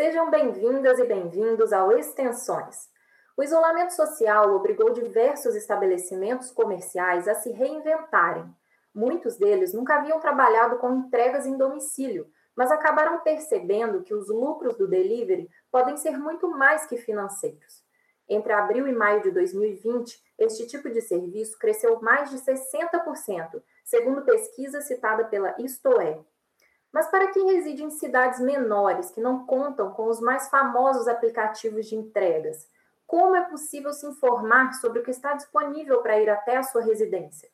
Sejam bem-vindas e bem-vindos ao Extensões. O isolamento social obrigou diversos estabelecimentos comerciais a se reinventarem. Muitos deles nunca haviam trabalhado com entregas em domicílio, mas acabaram percebendo que os lucros do delivery podem ser muito mais que financeiros. Entre abril e maio de 2020, este tipo de serviço cresceu mais de 60%, segundo pesquisa citada pela Istoé. Mas para quem reside em cidades menores que não contam com os mais famosos aplicativos de entregas, como é possível se informar sobre o que está disponível para ir até a sua residência?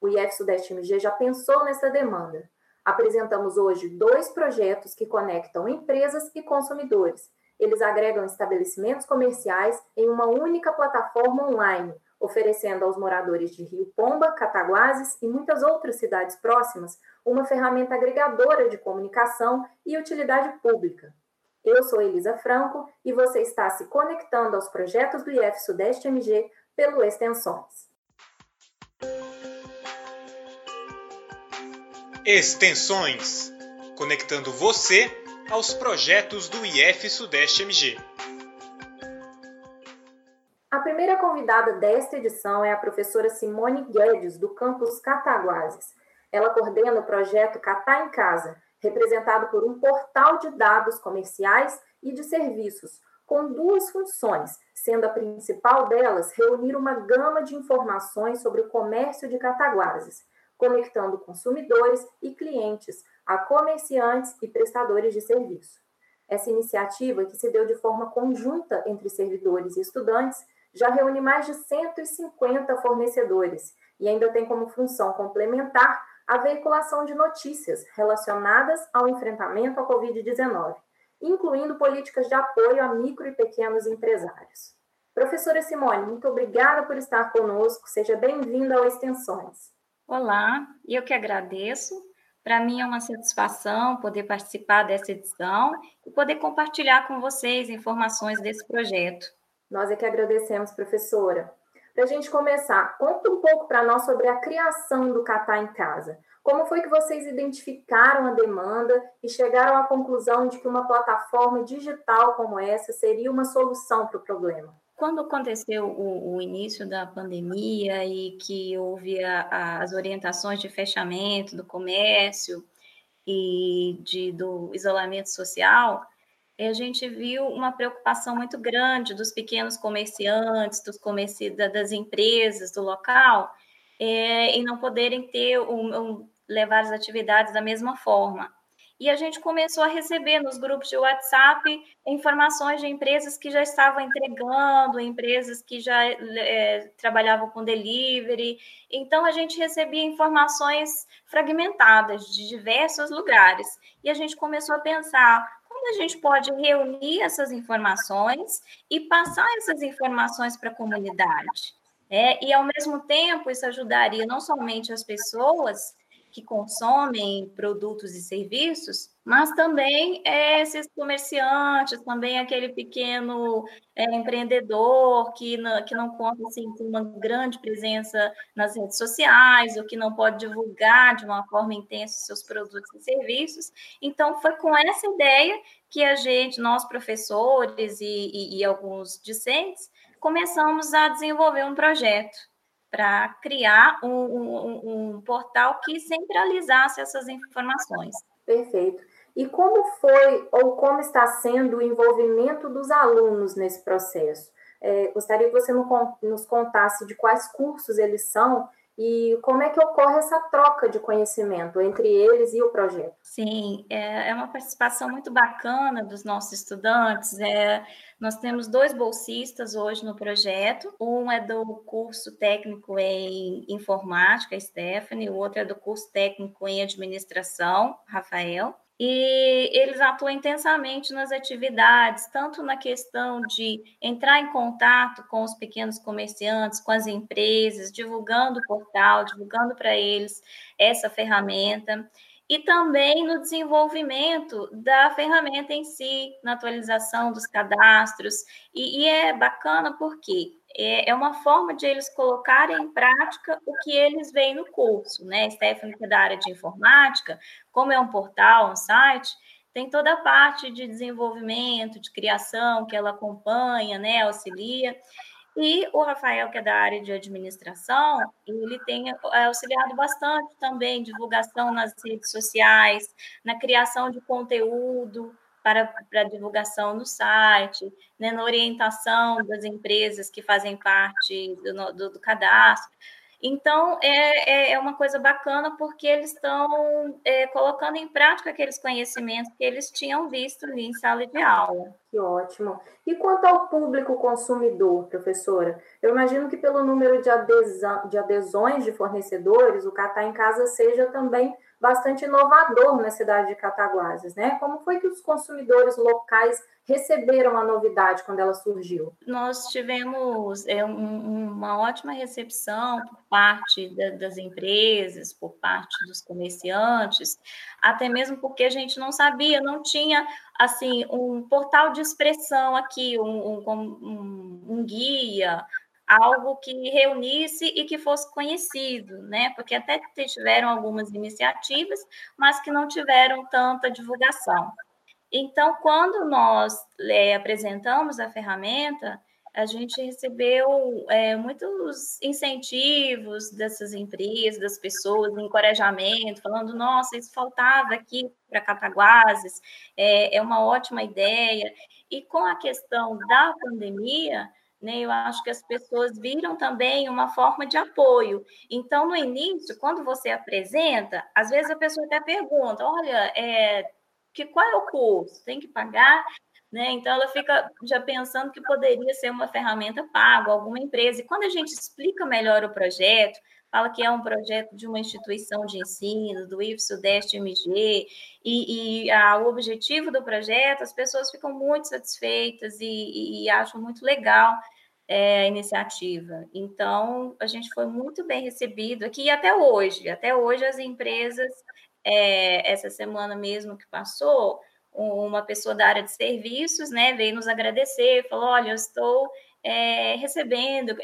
O IF Sudeste MG já pensou nessa demanda. Apresentamos hoje dois projetos que conectam empresas e consumidores eles agregam estabelecimentos comerciais em uma única plataforma online, oferecendo aos moradores de Rio Pomba, Cataguases e muitas outras cidades próximas uma ferramenta agregadora de comunicação e utilidade pública. Eu sou Elisa Franco e você está se conectando aos projetos do IF Sudeste MG pelo Extensões. Extensões conectando você aos projetos do IF Sudeste MG. Primeira convidada desta edição é a professora Simone Guedes, do campus Cataguases. Ela coordena o projeto Catar em Casa, representado por um portal de dados comerciais e de serviços, com duas funções, sendo a principal delas reunir uma gama de informações sobre o comércio de Cataguases, conectando consumidores e clientes a comerciantes e prestadores de serviço. Essa iniciativa, que se deu de forma conjunta entre servidores e estudantes, já reúne mais de 150 fornecedores e ainda tem como função complementar a veiculação de notícias relacionadas ao enfrentamento à Covid-19, incluindo políticas de apoio a micro e pequenos empresários. Professora Simone, muito obrigada por estar conosco. Seja bem-vinda ao Extensões. Olá, eu que agradeço. Para mim é uma satisfação poder participar dessa edição e poder compartilhar com vocês informações desse projeto. Nós é que agradecemos, professora. Para a gente começar, conta um pouco para nós sobre a criação do Catar em Casa. Como foi que vocês identificaram a demanda e chegaram à conclusão de que uma plataforma digital como essa seria uma solução para o problema? Quando aconteceu o, o, início da pandemia e que houve a, a, as orientações de fechamento do comércio e de, do isolamento social, a gente viu uma preocupação muito grande dos pequenos comerciantes, dos comerci das empresas do local, é, em não poderem ter um, um, levar as atividades da mesma forma e a gente começou a receber nos grupos de WhatsApp informações de empresas que já estavam entregando, empresas que já é, trabalhavam com delivery. Então, a gente recebia informações fragmentadas de diversos lugares. E a gente começou a pensar a gente pode reunir essas informações e passar essas informações para a comunidade. É, e, ao mesmo tempo, isso ajudaria não somente as pessoas que consomem produtos e serviços, mas também é, esses comerciantes, também aquele pequeno é, empreendedor que não, que não conta assim, com uma grande presença nas redes sociais, ou que não pode divulgar de uma forma intensa seus produtos e serviços. Então, foi com essa ideia que a gente, nós professores e, e, e alguns discentes, começamos a desenvolver um projeto para criar um, um, um, portal que centralizasse essas informações. Perfeito. E como foi ou como está sendo o envolvimento dos alunos nesse processo? É, gostaria que você nos contasse de quais cursos eles são e como é que ocorre essa troca de conhecimento entre eles e o projeto? Sim, é, é uma participação muito bacana dos nossos estudantes. É, nós temos dois bolsistas hoje no projeto. Um é do curso técnico em informática, Stephanie, o outro é do curso técnico em administração, Rafael e eles atuam intensamente nas atividades, tanto na questão de entrar em contato com os pequenos comerciantes, com as empresas, divulgando o portal, divulgando para eles essa ferramenta, e também no desenvolvimento da ferramenta em si, na atualização dos cadastros. E, e é bacana porque é, é uma forma de eles colocarem em prática o que eles veem no curso, né? Stephanie, que é da área de informática, como é um portal, um site, tem toda a parte de desenvolvimento, de criação que ela acompanha, né, auxilia. E o Rafael, que é da área de administração, ele tem é, auxiliado bastante também divulgação nas redes sociais, na criação de conteúdo para, divulgação no site, né, na orientação das empresas que fazem parte do, do, do cadastro. Então, é, é, é uma coisa bacana porque eles estão é, colocando em prática aqueles conhecimentos que eles tinham visto ali em sala de aula. Que ótimo. E quanto ao público consumidor, professora? Eu imagino que pelo número de, adesão, de adesões de fornecedores, o Catar em Casa seja também bastante inovador na cidade de Cataguases, né? Como foi que os consumidores locais receberam a novidade quando ela surgiu? Nós tivemos é, um, uma ótima recepção por parte da, das empresas, por parte dos comerciantes, até mesmo porque a gente não sabia, não tinha assim um portal de expressão aqui, um, um, um guia, algo que reunisse e que fosse conhecido, né? Porque até tiveram algumas iniciativas, mas que não tiveram tanta divulgação. Então, quando nós é, apresentamos a ferramenta, a gente recebeu é, muitos incentivos dessas empresas, das pessoas, encorajamento, falando: nossa, isso faltava aqui para Cataguases, é, é uma ótima ideia. E com a questão da pandemia, né, eu acho que as pessoas viram também uma forma de apoio. Então, no início, quando você apresenta, às vezes a pessoa até pergunta: olha, é, que, qual é o curso? Tem que pagar? Né? Então, ela fica já pensando que poderia ser uma ferramenta paga, alguma empresa. E quando a gente explica melhor o projeto, fala que é um projeto de uma instituição de ensino, do IF Sudeste MG, e, e a, o objetivo do projeto, as pessoas ficam muito satisfeitas e, e, e acham muito legal é, a iniciativa. Então, a gente foi muito bem recebido aqui até hoje. Até hoje, as empresas, é, essa semana mesmo que passou, uma pessoa da área de serviços, né, veio nos agradecer, falou, olha, eu estou é, recebendo,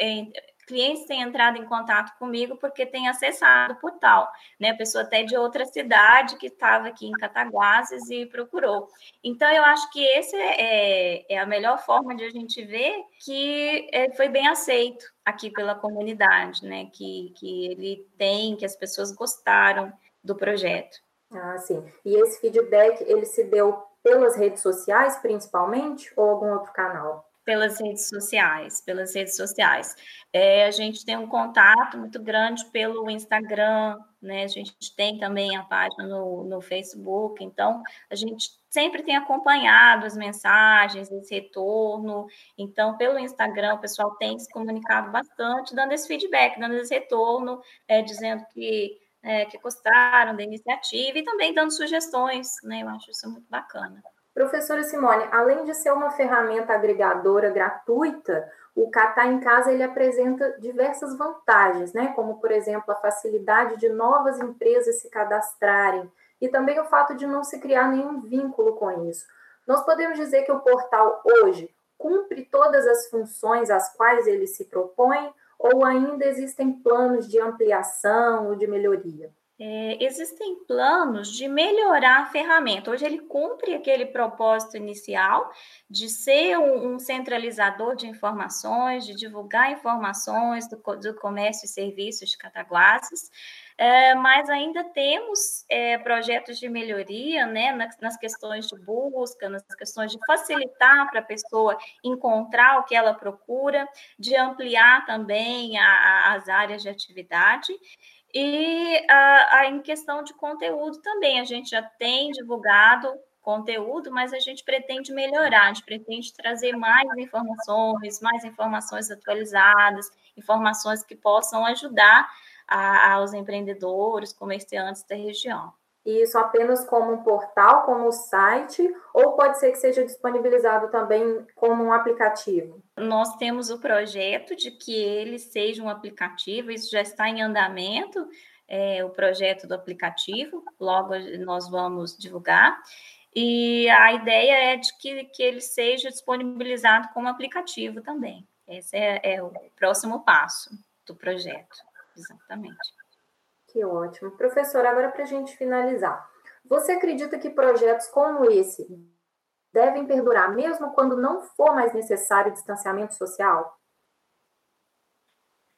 clientes têm entrado em contato comigo porque têm acessado o portal, né? Pessoa até de outra cidade que estava aqui em Cataguases e procurou. Então, eu acho que esse é, é a melhor forma de a gente ver que é, foi bem aceito aqui pela comunidade, né? Que, que ele tem, que as pessoas gostaram do projeto. Ah, sim. E esse feedback, ele se deu pelas redes sociais, principalmente, ou algum outro canal? Pelas redes sociais, pelas redes sociais. É, a gente tem um contato muito grande pelo Instagram, né? A gente tem também a página no, no Facebook, então a gente sempre tem acompanhado as mensagens, esse retorno. Então, pelo Instagram, o pessoal tem se comunicado bastante, dando esse feedback, dando esse retorno, é, dizendo que, é, que gostaram da iniciativa e também dando sugestões, né? Eu acho isso muito bacana. Professora Simone, além de ser uma ferramenta agregadora gratuita, o Catar em Casa ele apresenta diversas vantagens, né? como, por exemplo, a facilidade de novas empresas se cadastrarem e também o fato de não se criar nenhum vínculo com isso. Nós podemos dizer que o portal hoje cumpre todas as funções às quais ele se propõe ou ainda existem planos de ampliação ou de melhoria? É, existem planos de melhorar a ferramenta. Hoje ele cumpre aquele propósito inicial de ser um, um centralizador de informações, de divulgar informações do, do comércio e serviços de Cataguases, é, mas ainda temos é, projetos de melhoria né, nas, nas, questões de busca, nas questões de facilitar para a pessoa encontrar o que ela procura, de ampliar também a, a, as áreas de atividade. E a, em questão de conteúdo também, a gente já tem divulgado conteúdo, mas a gente pretende melhorar, a gente pretende trazer mais informações, mais informações atualizadas, informações que possam ajudar aos empreendedores, comerciantes da região isso apenas como um portal, como um site, ou pode ser que seja disponibilizado também como um aplicativo? Nós temos o projeto de que ele seja um aplicativo, isso já está em andamento, é, o projeto do aplicativo, logo nós vamos divulgar. E a ideia é de que, que ele seja disponibilizado como aplicativo também. Esse é, é o próximo passo do projeto, exatamente. Que ótimo. Professor, agora para a gente finalizar, Você acredita que projetos como esse devem perdurar mesmo quando não for mais necessário distanciamento social?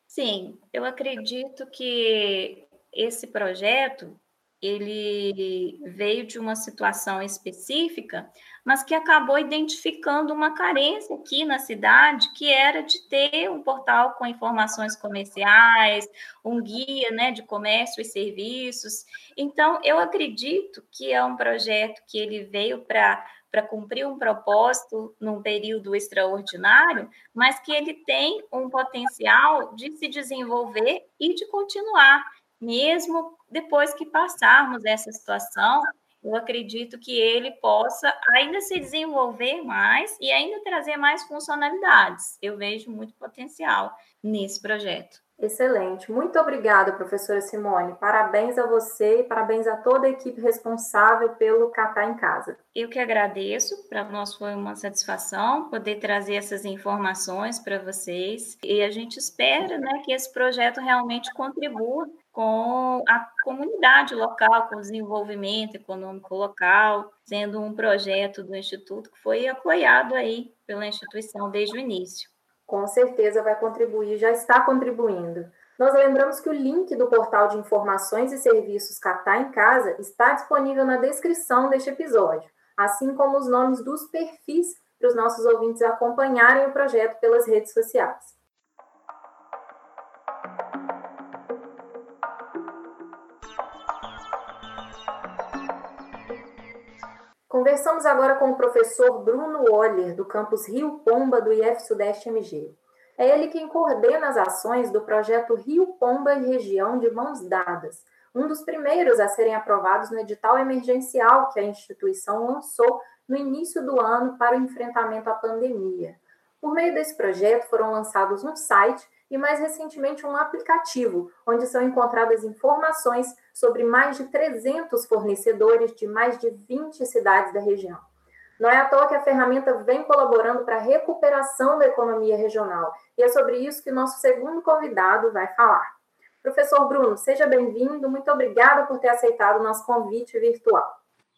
Sim, eu acredito que esse projeto ele veio de uma situação específica, mas que acabou identificando uma carência aqui na cidade, que era de ter um portal com informações comerciais, um guia né, de comércio e serviços. Então, eu acredito que é um projeto que ele veio para para cumprir um propósito num período extraordinário, mas que ele tem um potencial de se desenvolver e de continuar mesmo depois que passarmos essa situação, eu acredito que ele possa ainda se desenvolver mais e ainda trazer mais funcionalidades. Eu vejo muito potencial nesse projeto. Excelente. Muito obrigada, professora Simone. Parabéns a você e parabéns a toda a equipe responsável pelo Catar em Casa. Eu que agradeço. Para nós foi uma satisfação poder trazer essas informações para vocês. E a gente espera né, que esse projeto realmente contribua com a comunidade local, com o desenvolvimento econômico local, sendo um projeto do Instituto que foi apoiado aí pela instituição desde o início. Com certeza vai contribuir, já está contribuindo. Nós lembramos que o link do portal de informações e serviços Catar em Casa está disponível na descrição deste episódio, assim como os nomes dos perfis para os nossos ouvintes acompanharem o projeto pelas redes sociais. Conversamos agora com o professor Bruno Oller, do campus Rio Pomba, do IF Sudeste MG. É ele quem coordena as ações do projeto Rio Pomba e Região de Mãos Dadas, um dos primeiros a serem aprovados no edital emergencial que a instituição lançou no início do ano para o enfrentamento à pandemia. Por meio desse projeto, foram lançados um site e, mais recentemente, um aplicativo, onde são encontradas informações sobre mais de 300 fornecedores de mais de 20 cidades da região. Não é à toa que a ferramenta vem colaborando para a recuperação da economia regional, e é sobre isso que o nosso segundo convidado vai falar. Professor Bruno, seja bem-vindo, muito obrigada por ter aceitado o nosso convite virtual.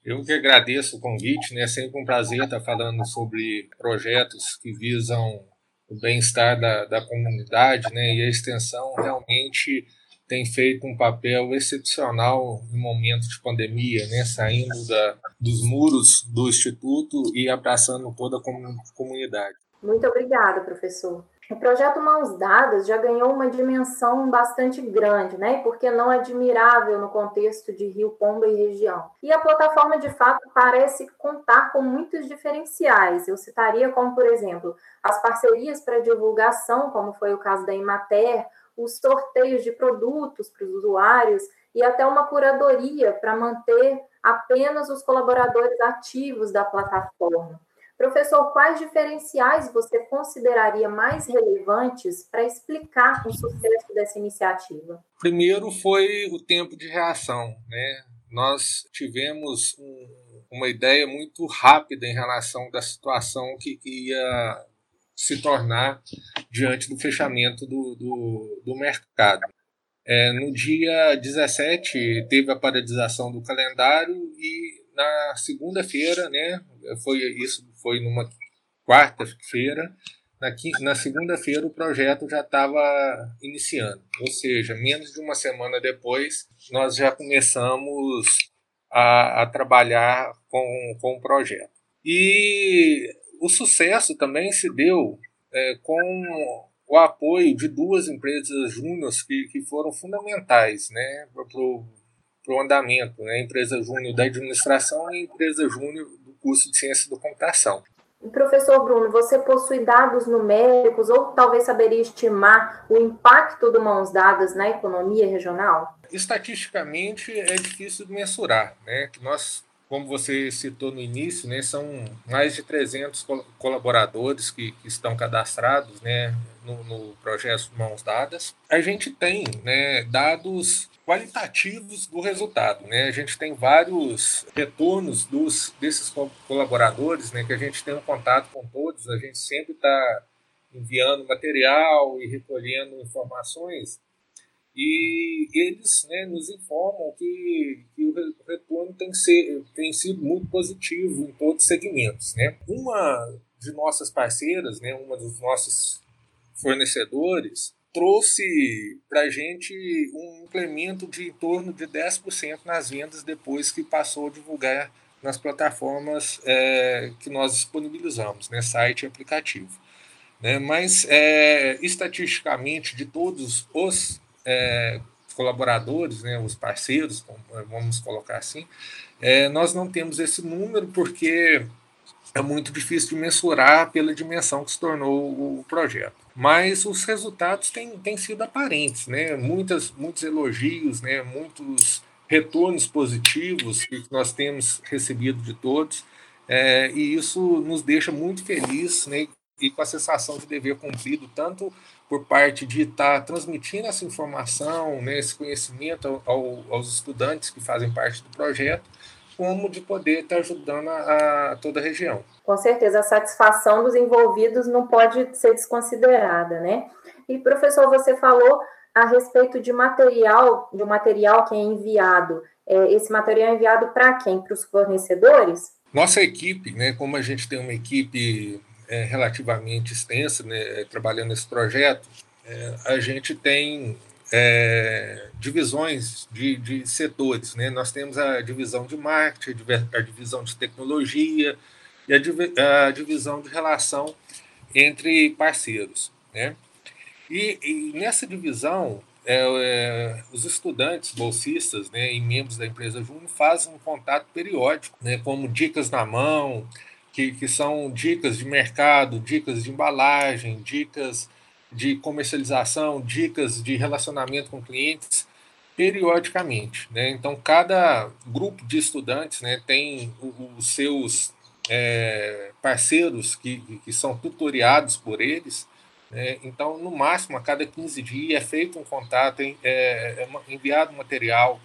Eu que agradeço o convite, né? É sempre um prazer estar falando sobre projetos que visam o bem-estar da, da comunidade, né? E a extensão realmente tem feito um papel excepcional em momentos de pandemia, né? Saindo da, dos muros do instituto e abraçando toda a comunidade. Muito obrigada, professor. O projeto Mãos Dadas já ganhou uma dimensão bastante grande, né? Porque não admirável no contexto de Rio Pomba e região. E a plataforma, de fato, parece contar com muitos diferenciais. Eu citaria como, por exemplo, as parcerias para divulgação, como foi o caso da Imater, os sorteios de produtos para os usuários e até uma curadoria para manter apenas os colaboradores ativos da plataforma. Professor, quais diferenciais você consideraria mais relevantes para explicar o sucesso dessa iniciativa? Primeiro foi o tempo de reação. Né? Nós tivemos um, uma ideia muito rápida em relação da situação que, ia se tornar diante do fechamento do, do, do mercado. É, no dia 17 teve a paralisação do calendário e na segunda-feira, né, foi isso foi numa quarta-feira, na, na segunda-feira o projeto já estava iniciando, ou seja, menos de uma semana depois nós já começamos a, a trabalhar com, com o projeto. E o sucesso também se deu é, com o apoio de duas empresas júniores que, que foram fundamentais né, para o andamento, né, a empresa júnior da administração e a empresa júnior curso de ciência da computação. Professor Bruno, você possui dados numéricos ou talvez saberia estimar o impacto do Mãos Dadas na economia regional? Estatisticamente é difícil de mensurar. Né? Nós como você citou no início, né, são mais de 300 colaboradores que, que estão cadastrados né, no, no, projeto Mãos Dadas. A gente tem né, dados qualitativos do resultado. Né? A gente tem vários retornos dos, desses colaboradores, né, que a gente tem um contato com todos, a gente sempre está enviando material e recolhendo informações e eles né, nos informam que, que, o retorno tem, ser, tem sido muito positivo em todos os segmentos. Né? Uma de nossas parceiras, né, uma dos nossos fornecedores, trouxe para a gente um incremento de em torno de 10% nas vendas depois que passou a divulgar nas plataformas é, que nós disponibilizamos, né, site e aplicativo. Né, mas, é, estatisticamente, de todos os é, colaboradores, né, os parceiros, vamos colocar assim, é, nós não temos esse número porque é muito difícil de mensurar pela dimensão que se tornou o projeto. Mas os resultados têm, têm sido aparentes, né? Muitas, muitos elogios, né? muitos retornos positivos que nós temos recebido de todos, é, e isso nos deixa muito felizes né? e com a sensação de dever cumprido, tanto por parte de estar transmitindo essa informação, né, esse conhecimento ao, aos estudantes que fazem parte do projeto, como de poder estar ajudando a, a, toda a região. Com certeza, a satisfação dos envolvidos não pode ser desconsiderada, né? E professor, você falou a respeito de material, de um material que é enviado. É, esse material é enviado para quem? Para os fornecedores? Nossa equipe, né? Como a gente tem uma equipe é, relativamente extensa, né, trabalhando nesse projeto, é, a gente tem é, divisões de, de, setores. Né? Nós temos a divisão de marketing, a divisão de tecnologia e a, a divisão de relação entre parceiros. Né? E, e nessa divisão, é, é, os estudantes, bolsistas né, e membros da empresa Júnior fazem um contato periódico, né, como dicas na mão, que, que são dicas de mercado, dicas de embalagem, dicas de comercialização, dicas de relacionamento com clientes, periodicamente. Né? Então, cada grupo de estudantes né, tem os seus é, parceiros que, que são tutoriados por eles. Né? Então, no máximo, a cada 15 dias é feito um contato, é, é enviado material,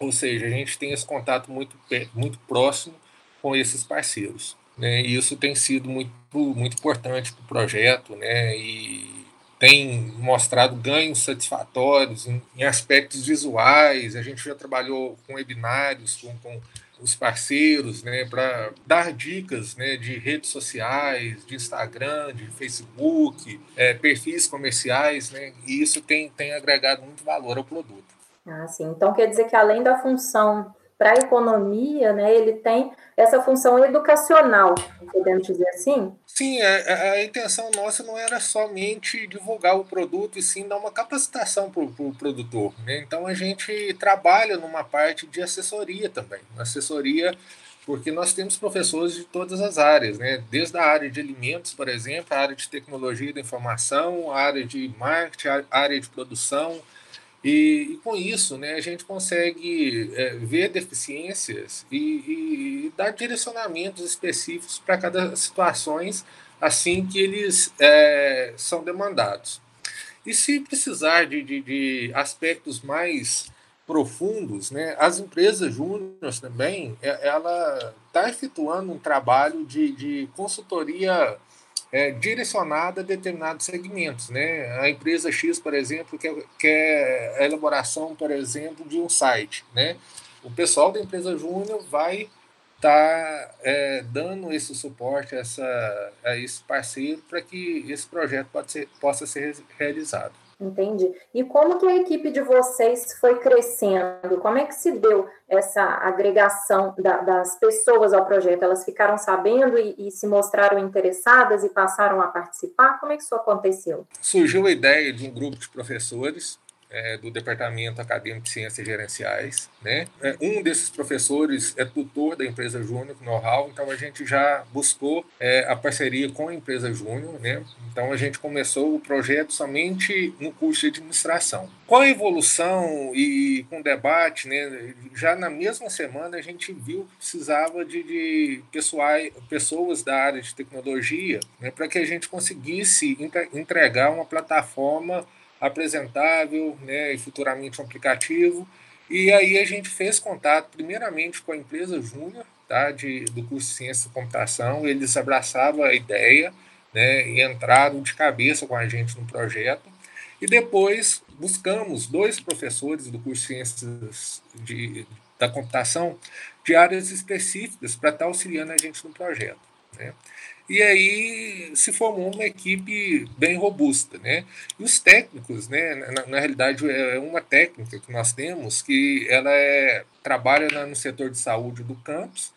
ou seja, a gente tem esse contato muito, muito próximo com esses parceiros. Né? E isso tem sido muito, muito importante para o projeto, né? E tem mostrado ganhos satisfatórios em, em, aspectos visuais. A gente já trabalhou com webinários, com, com os parceiros, né, para dar dicas né, de redes sociais, de Instagram, de Facebook, é, perfis comerciais, né, e isso tem, tem agregado muito valor ao produto. Ah, sim. Então quer dizer que além da função para a economia, né, ele tem essa função educacional, podemos dizer assim? Sim, a, é, é, a, intenção nossa não era somente divulgar o produto, e sim dar uma capacitação para o pro produtor. Né? Então a gente trabalha numa parte de assessoria também, assessoria porque nós temos professores de todas as áreas, né? desde a área de alimentos, por exemplo, a área de tecnologia da informação, a área de marketing, a área de produção, e, e, com isso, né, a gente consegue é, ver deficiências e, e, e, dar direcionamentos específicos para cada situações assim que eles é, são demandados. E se precisar de, de, de aspectos mais profundos, né, as empresas júniores também, é, ela está efetuando um trabalho de, de consultoria é, direcionada a determinados segmentos. Né? A empresa X, por exemplo, quer, quer a elaboração, por exemplo, de um site. Né? O pessoal da empresa Júnior vai estar tá, é, dando esse suporte a, essa, a esse parceiro para que esse projeto ser, possa ser realizado. Entendi. E como que a equipe de vocês foi crescendo? Como é que se deu essa agregação da, das pessoas ao projeto? Elas ficaram sabendo e, e, se mostraram interessadas e passaram a participar? Como é que isso aconteceu? Surgiu a ideia de um grupo de professores é, do Departamento Acadêmico de Ciências Gerenciais. Né? É, um desses professores é tutor da empresa Júnior Know-how, então a gente já buscou é, a parceria com a empresa Júnior. Né? Então a gente começou o projeto somente no curso de administração. Com a evolução e com o debate, né, já na mesma semana a gente viu que precisava de, de pessoais, pessoas da área de tecnologia né, para que a gente conseguisse entregar uma plataforma apresentável né, e futuramente um aplicativo. E aí a gente fez contato primeiramente com a empresa Júnior, tá, de, do curso de Ciência da Computação, eles abraçavam a ideia né, e entraram de cabeça com a gente no projeto. E depois buscamos dois professores do curso de Ciências de, da Computação de áreas específicas para estar auxiliando a gente no projeto. Né? E aí se formou uma equipe bem robusta. Né? E os técnicos, né, na, na realidade, é uma técnica que nós temos que ela é, trabalha no setor de saúde do campus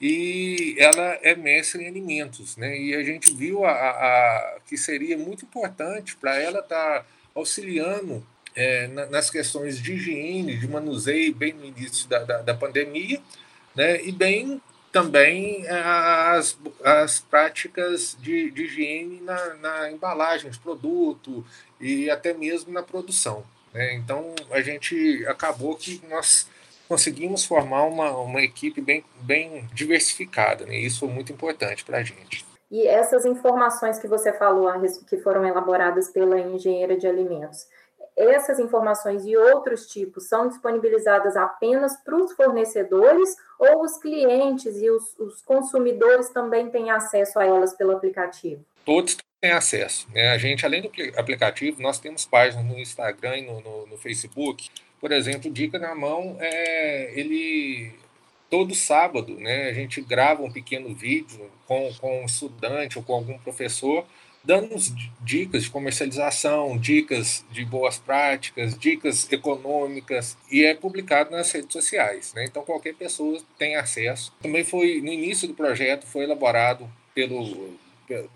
e ela é mestre em alimentos. Né? E a gente viu a, a que seria muito importante para ela estar tá auxiliando é, nas questões de higiene, de manuseio, bem no início da, da, da pandemia, né? e bem também é, as, as práticas de, de higiene na, na embalagem de produto e até mesmo na produção. Né? Então, a gente acabou que nós conseguimos formar uma, uma equipe bem, bem diversificada, né? isso foi muito importante para a gente. E essas informações que você falou, que foram elaboradas pela engenheira de alimentos, essas informações e outros tipos são disponibilizadas apenas para os fornecedores ou os clientes e os, os, consumidores também têm acesso a elas pelo aplicativo? Todos têm acesso. Né? A gente, além do aplicativo, nós temos páginas no Instagram e no, no, no Facebook. Por exemplo, Dica na Mão, é, ele todo sábado, né, a gente grava um pequeno vídeo com, com um estudante ou com algum professor dando dicas de comercialização, dicas de boas práticas, dicas econômicas e é publicado nas redes sociais. Né? Então qualquer pessoa tem acesso. Também foi no início do projeto foi elaborado pelo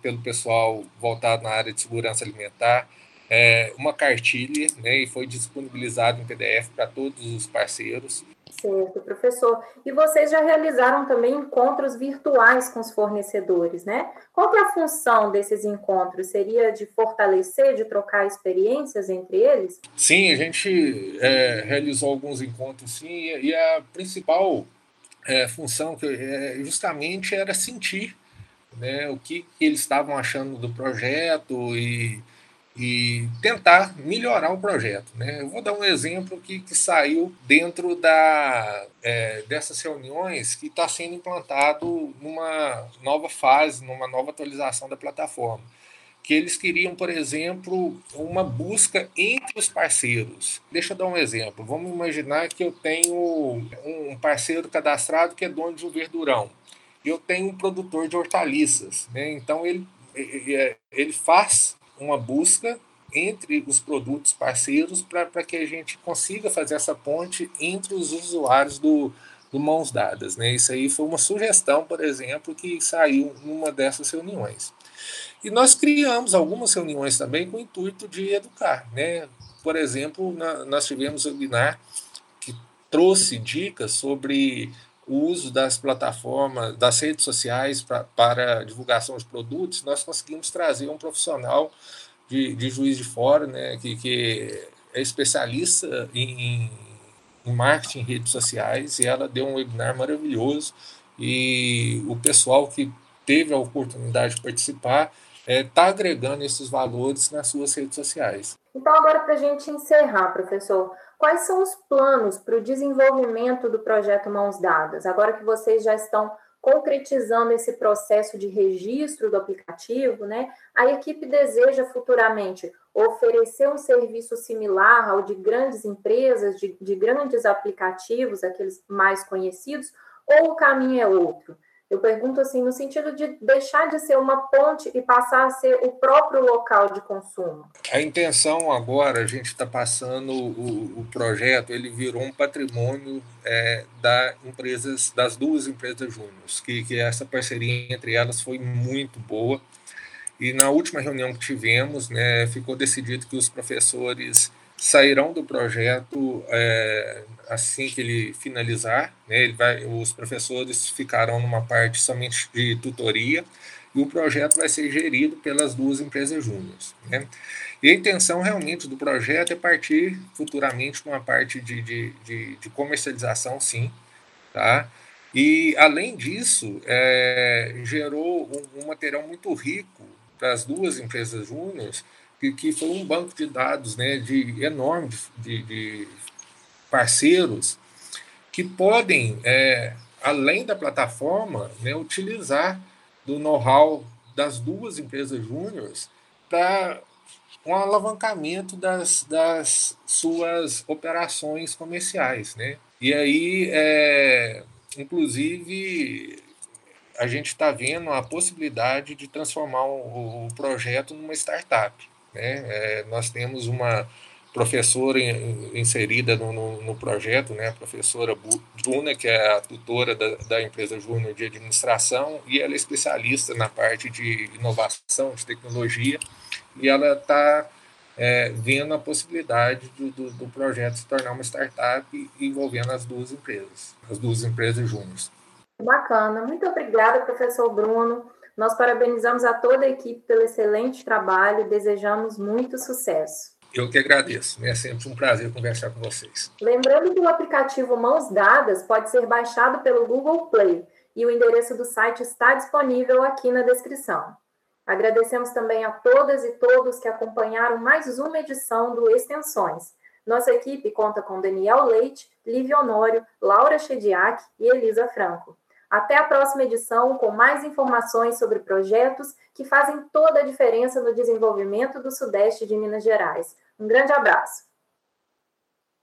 pelo pessoal voltado na área de segurança alimentar é, uma cartilha né, e foi disponibilizado em PDF para todos os parceiros. Certo, professor. E vocês já realizaram também encontros virtuais com os fornecedores, né? Qual é a função desses encontros? Seria de fortalecer, de trocar experiências entre eles? Sim, a gente é, realizou alguns encontros, sim, e a principal é, função que é, justamente era sentir né, o que, que eles estavam achando do projeto e e tentar melhorar o projeto. Né? Eu vou dar um exemplo que, que saiu dentro da, é, dessas reuniões que está sendo implantado numa nova fase, numa nova atualização da plataforma. Que eles queriam, por exemplo, uma busca entre os parceiros. Deixa eu dar um exemplo. Vamos imaginar que eu tenho um parceiro cadastrado que é dono de um verdurão. Eu tenho um produtor de hortaliças. Né? Então, ele, ele faz uma busca entre os produtos parceiros para que a gente consiga fazer essa ponte entre os usuários do, do Mãos Dadas. Né? Isso aí foi uma sugestão, por exemplo, que saiu numa dessas reuniões. E nós criamos algumas reuniões também com o intuito de educar. Né? Por exemplo, na, nós tivemos um webinar que trouxe dicas sobre o uso das plataformas, das redes sociais pra, para divulgação de produtos, nós conseguimos trazer um profissional de, de juiz de fora, né, que, que é especialista em, em marketing em redes sociais, e ela deu um webinar maravilhoso, e o pessoal que teve a oportunidade de participar está é, tá agregando esses valores nas suas redes sociais. Então, agora, para a gente encerrar, professor, Quais são os planos para o desenvolvimento do projeto Mãos Dadas? Agora que vocês já estão concretizando esse processo de registro do aplicativo, né? A equipe deseja futuramente oferecer um serviço similar ao de grandes empresas, de, de grandes aplicativos, aqueles mais conhecidos, ou o caminho é outro? Eu pergunto assim, no sentido de deixar de ser uma ponte e passar a ser o próprio local de consumo. A intenção agora, a gente está passando o, o, projeto, ele virou um patrimônio é, da empresas, das duas empresas júniores, que, que essa parceria entre elas foi muito boa. E na última reunião que tivemos, né, ficou decidido que os professores sairão do projeto é, assim que ele finalizar. Né, ele vai, os professores ficarão numa parte somente de tutoria e o projeto vai ser gerido pelas duas empresas júniores. Né? E a intenção realmente do projeto é partir futuramente com uma parte de, de, de, de comercialização, sim. Tá? E, além disso, é, gerou um, um material muito rico para as duas empresas júniores, que, que foi um banco de dados né, de enorme de, de parceiros que podem, é, além da plataforma, né, utilizar do know-how das duas empresas júniores para um alavancamento das, das suas operações comerciais. Né? E aí, é, inclusive, a gente está vendo a possibilidade de transformar o, o projeto numa startup. Né? É, nós temos uma professora inserida no, no, no, projeto, né, a professora Bruna, que é a tutora da, da empresa Júnior de Administração, e ela é especialista na parte de inovação, de tecnologia, e ela está é, vendo a possibilidade do, do, do, projeto se tornar uma startup envolvendo as duas empresas, as duas empresas Júnior. Bacana, muito obrigada, professor Bruno. Nós parabenizamos a toda a equipe pelo excelente trabalho e desejamos muito sucesso. Eu que agradeço. É sempre um prazer conversar com vocês. Lembrando que o aplicativo Mãos Dadas pode ser baixado pelo Google Play e o endereço do site está disponível aqui na descrição. Agradecemos também a todas e todos que acompanharam mais uma edição do Extensões. Nossa equipe conta com Daniel Leite, Lívia Honório, Laura Chediak e Elisa Franco. Até a próxima edição com mais informações sobre projetos que fazem toda a diferença no desenvolvimento do Sudeste de Minas Gerais. Um grande abraço.